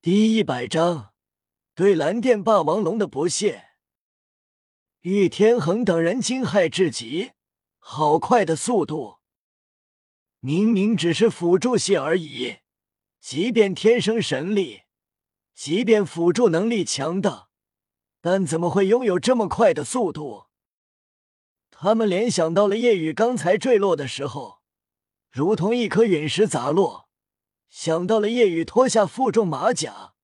第一百章，对蓝电霸王龙的不屑。玉天恒等人惊骇至极，好快的速度！明明只是辅助系而已，即便天生神力，即便辅助能力强大，但怎么会拥有这么快的速度？他们联想到了夜雨刚才坠落的时候，如同一颗陨石砸落；想到了夜雨脱下负重马甲，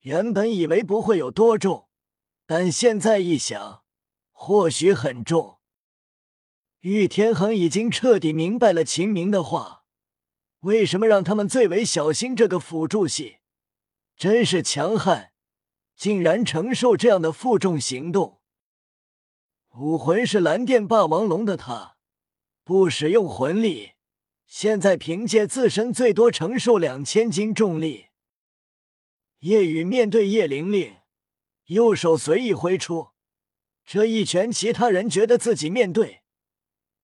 原本以为不会有多重，但现在一想，或许很重。玉天恒已经彻底明白了秦明的话，为什么让他们最为小心这个辅助系？真是强悍，竟然承受这样的负重行动。武魂是蓝电霸王龙的他，不使用魂力，现在凭借自身最多承受两千斤重力。夜雨面对叶玲玲，右手随意挥出，这一拳，其他人觉得自己面对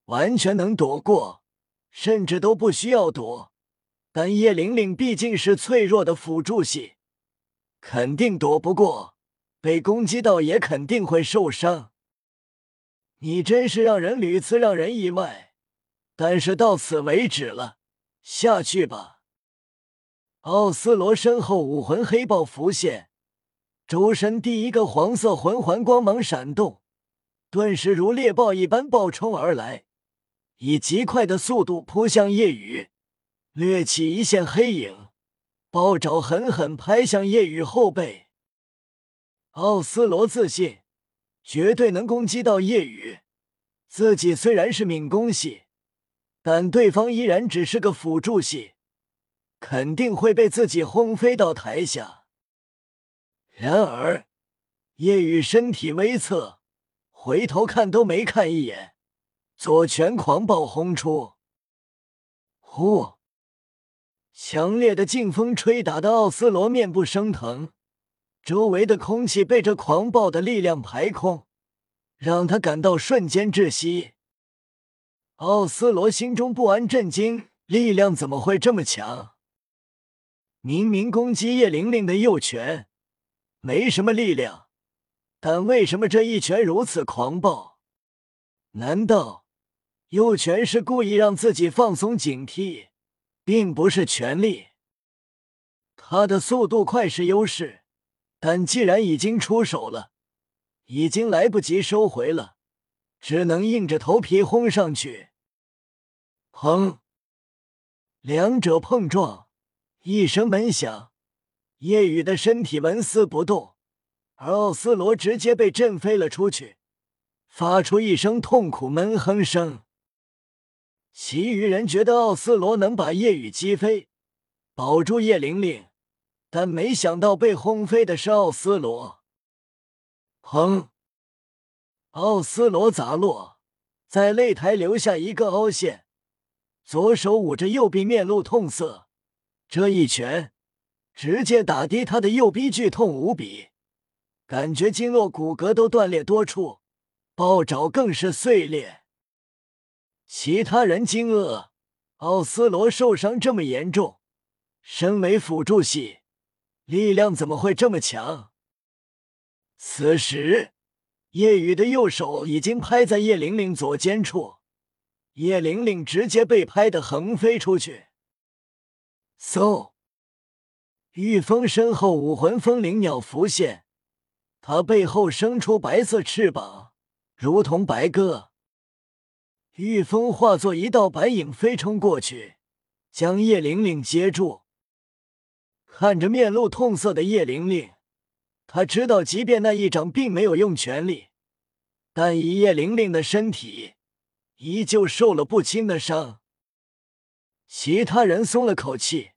完全能躲过，甚至都不需要躲。但叶玲玲毕竟是脆弱的辅助系，肯定躲不过，被攻击到也肯定会受伤。你真是让人屡次让人意外，但是到此为止了，下去吧。奥斯罗身后武魂黑豹浮现，周身第一个黄色魂环光芒闪动，顿时如猎豹一般暴冲而来，以极快的速度扑向夜雨，掠起一线黑影，豹爪狠狠拍向夜雨后背。奥斯罗自信。绝对能攻击到夜雨。自己虽然是敏攻系，但对方依然只是个辅助系，肯定会被自己轰飞到台下。然而，夜雨身体微侧，回头看都没看一眼，左拳狂暴轰出。呼！强烈的劲风吹打的奥斯罗面部生疼。周围的空气被这狂暴的力量排空，让他感到瞬间窒息。奥斯罗心中不安、震惊，力量怎么会这么强？明明攻击叶玲玲的右拳没什么力量，但为什么这一拳如此狂暴？难道右拳是故意让自己放松警惕，并不是全力？他的速度快是优势。但既然已经出手了，已经来不及收回了，只能硬着头皮轰上去。砰！两者碰撞，一声闷响，夜雨的身体纹丝不动，而奥斯罗直接被震飞了出去，发出一声痛苦闷哼声。其余人觉得奥斯罗能把夜雨击飞，保住叶玲玲。但没想到被轰飞的是奥斯罗，砰！奥斯罗砸落在擂台，留下一个凹陷，左手捂着右臂，面露痛色。这一拳直接打的他的右臂剧痛无比，感觉经络骨骼都断裂多处，暴爪更是碎裂。其他人惊愕，奥斯罗受伤这么严重，身为辅助系。力量怎么会这么强？此时，叶雨的右手已经拍在叶玲玲左肩处，叶玲玲直接被拍的横飞出去。嗖！玉峰身后武魂风灵鸟浮现，它背后生出白色翅膀，如同白鸽。玉峰化作一道白影飞冲过去，将叶玲玲接住。看着面露痛色的叶玲玲，他知道，即便那一掌并没有用全力，但以叶玲玲的身体，依旧受了不轻的伤。其他人松了口气，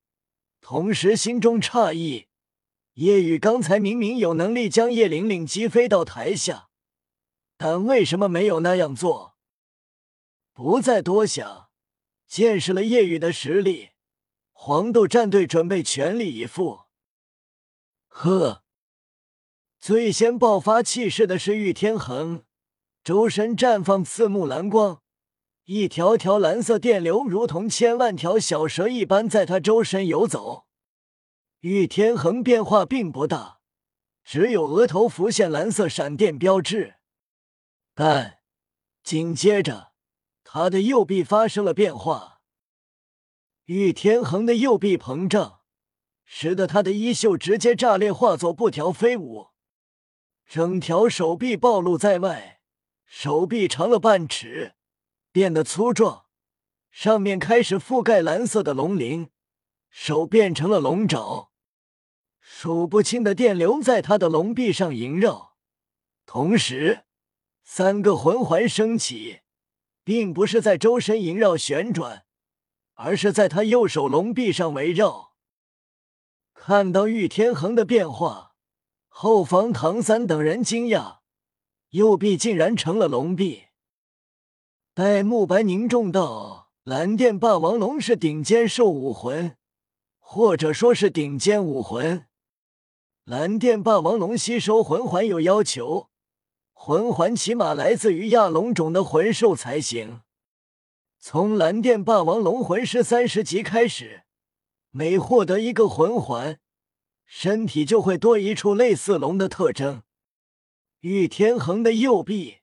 同时心中诧异：叶雨刚才明明有能力将叶玲玲击飞到台下，但为什么没有那样做？不再多想，见识了叶雨的实力。黄豆战队准备全力以赴。呵，最先爆发气势的是玉天恒，周身绽放刺目蓝光，一条条蓝色电流如同千万条小蛇一般在他周身游走。玉天恒变化并不大，只有额头浮现蓝色闪电标志，但紧接着他的右臂发生了变化。玉天恒的右臂膨胀，使得他的衣袖直接炸裂，化作布条飞舞，整条手臂暴露在外，手臂长了半尺，变得粗壮，上面开始覆盖蓝色的龙鳞，手变成了龙爪。数不清的电流在他的龙臂上萦绕，同时，三个魂环升起，并不是在周身萦绕旋转，而是在他右手龙臂上围绕。看到玉天恒的变化，后方唐三等人惊讶，右臂竟然成了龙臂。戴沐白凝重道：“蓝电霸王龙是顶尖兽武魂，或者说是顶尖武魂。”蓝电霸王龙吸收魂环有要求，魂环起码来自于亚龙种的魂兽才行。从蓝电霸王龙魂师三十级开始，每获得一个魂环，身体就会多一处类似龙的特征。玉天恒的右臂，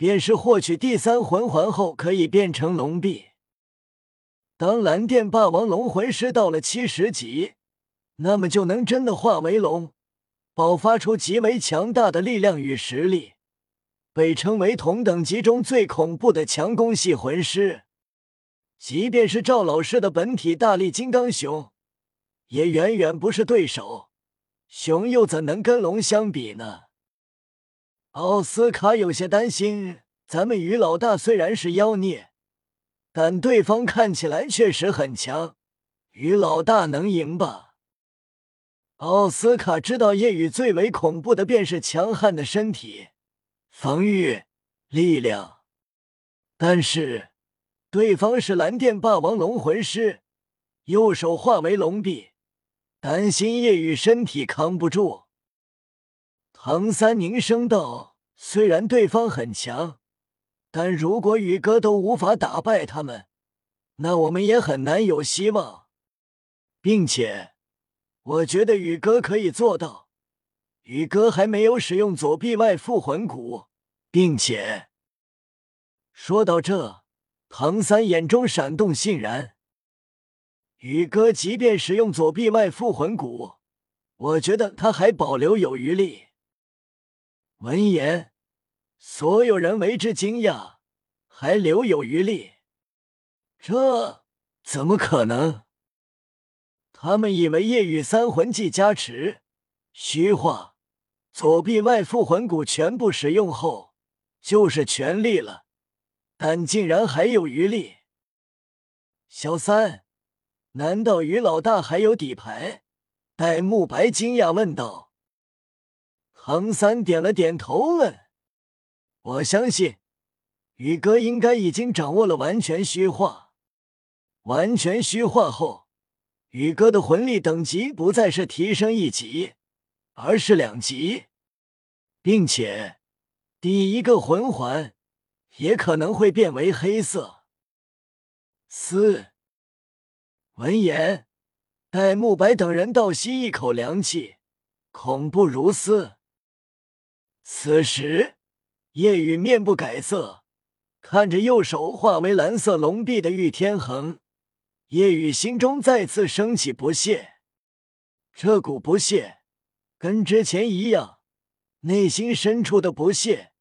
便是获取第三魂环后可以变成龙臂。当蓝电霸王龙魂师到了七十级。那么就能真的化为龙，爆发出极为强大的力量与实力，被称为同等级中最恐怖的强攻系魂师。即便是赵老师的本体大力金刚熊，也远远不是对手。熊又怎能跟龙相比呢？奥斯卡有些担心，咱们于老大虽然是妖孽，但对方看起来确实很强，于老大能赢吧？奥斯卡知道夜雨最为恐怖的便是强悍的身体、防御力量，但是对方是蓝电霸王龙魂师，右手化为龙臂，担心夜雨身体扛不住。唐三凝声道：“虽然对方很强，但如果宇哥都无法打败他们，那我们也很难有希望，并且。”我觉得宇哥可以做到。宇哥还没有使用左臂外附魂骨，并且说到这，唐三眼中闪动欣然。宇哥即便使用左臂外附魂骨，我觉得他还保留有余力。闻言，所有人为之惊讶，还留有余力？这怎么可能？他们以为夜雨三魂技加持，虚化左臂外附魂骨全部使用后就是全力了，但竟然还有余力。小三，难道于老大还有底牌？戴沐白惊讶问道。唐三点了点头，问：“我相信宇哥应该已经掌握了完全虚化，完全虚化后。”宇哥的魂力等级不再是提升一级，而是两级，并且第一个魂环也可能会变为黑色。四。闻言，戴沐白等人倒吸一口凉气，恐怖如斯。此时，夜雨面不改色，看着右手化为蓝色龙臂的玉天恒。叶雨心中再次升起不屑，这股不屑跟之前一样，内心深处的不屑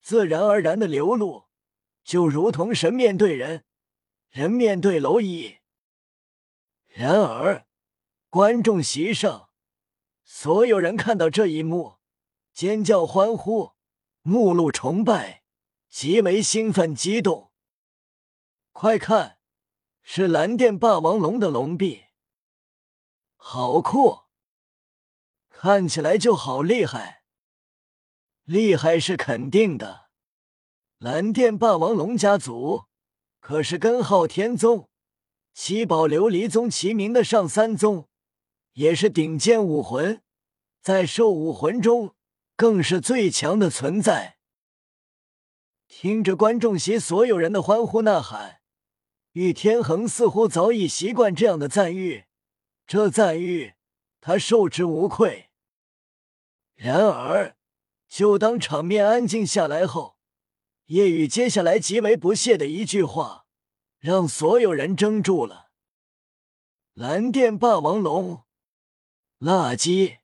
自然而然的流露，就如同神面对人，人面对蝼蚁。然而，观众席上所有人看到这一幕，尖叫欢呼，目露崇拜，极为兴奋激动。快看！是蓝电霸王龙的龙臂，好酷，看起来就好厉害。厉害是肯定的，蓝电霸王龙家族可是跟昊天宗、七宝琉璃宗齐名的上三宗，也是顶尖武魂，在兽武魂中更是最强的存在。听着观众席所有人的欢呼呐喊。玉天恒似乎早已习惯这样的赞誉，这赞誉他受之无愧。然而，就当场面安静下来后，叶雨接下来极为不屑的一句话，让所有人怔住了。蓝电霸王龙，垃圾！